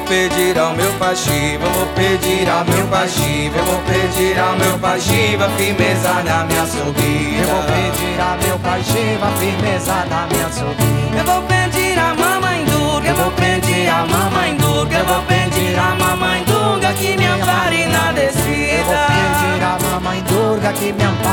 pedir ao meu pai Shiva, vou pedir ao meu pai Shiva, eu vou pedir ao meu pai Shiva, firmeza na minha subida. Eu vou pedir ao meu pai Shiva, firmeza na minha subida. Eu vou pedir a mamãe Durga, eu vou pedir a mamãe Durga, eu vou pedir a mamãe Durga que me ampare na descida. Eu vou pedir a mamãe Durga que me ampare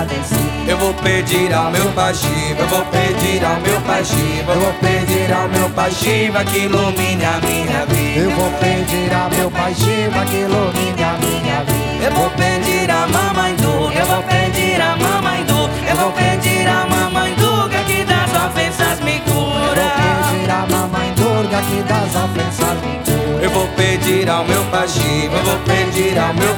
na descida. Eu vou pedir ao meu pai Shiva, eu vou pedir ao meu pai Shiva, eu vou pedir ao meu pai Shiva que ilumine a minha vida. Eu vou pedir ao meu pai Shiva que ilumine a minha vida. Eu vou pedir a mamãe Durga, eu vou pedir a mamãe Durga, eu vou pedir a mamãe Durga que das ofensas me cura. Eu vou pedir a mamãe Durga que das ofensas me cura. Eu vou pedir ao meu eu vou pedir ao meu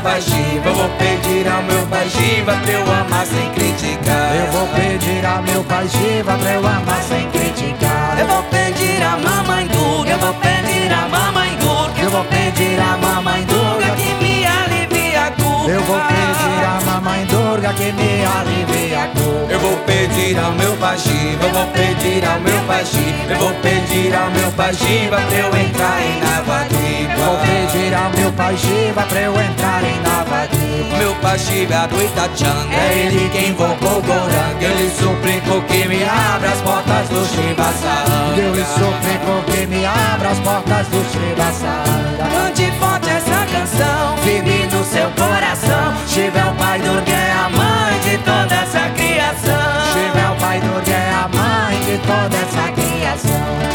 eu vou pedir ao meu pai Shiva pra eu amar sem criticar. Eu vou pedir ao meu pai Shiva pra eu amar sem criticar. Eu vou pedir a mamãe Durga, eu vou pedir a mamãe Durga, eu vou pedir a mamãe Durga que me alivie a culpa. Eu vou pedir a mamãe Durga que me alivie a culpa. Eu vou pedir ao meu pai Shiva, eu vou pedir ao meu pai Shiva, eu vou pedir ao meu pai Shiva pra eu entrar em Navadvipa. Meu meu pajiba pra eu entrar em Navadi. Meu pajiba é do Itachanga, é ele quem invocou o goranga. Eu lhe suplico que me abra as portas do Chibaçaranga. Eu lhe suplico que me abra as portas do Chibaçaranga. Cante forte essa canção, firme no seu coração. Chiba é o pai do que é a mãe de toda essa criação. Chiba é o pai do que é a mãe de toda essa criação.